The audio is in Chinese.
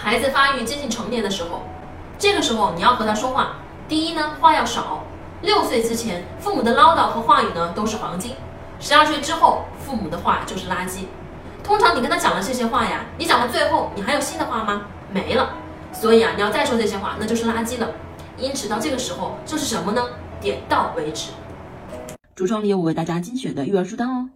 孩子发育接近成年的时候这个时候你要和他说话。第一呢话要少。六岁之前父母的唠叨和话语呢都是黄金。十二岁之后父母的话就是垃圾。通常你跟他讲了这些话呀你讲到最后你还有新的话吗？没了。所以啊你要再说这些话那就是垃圾了。因此到这个时候就是什么呢？点到为止。橱窗里有我为大家精选的育儿书单哦。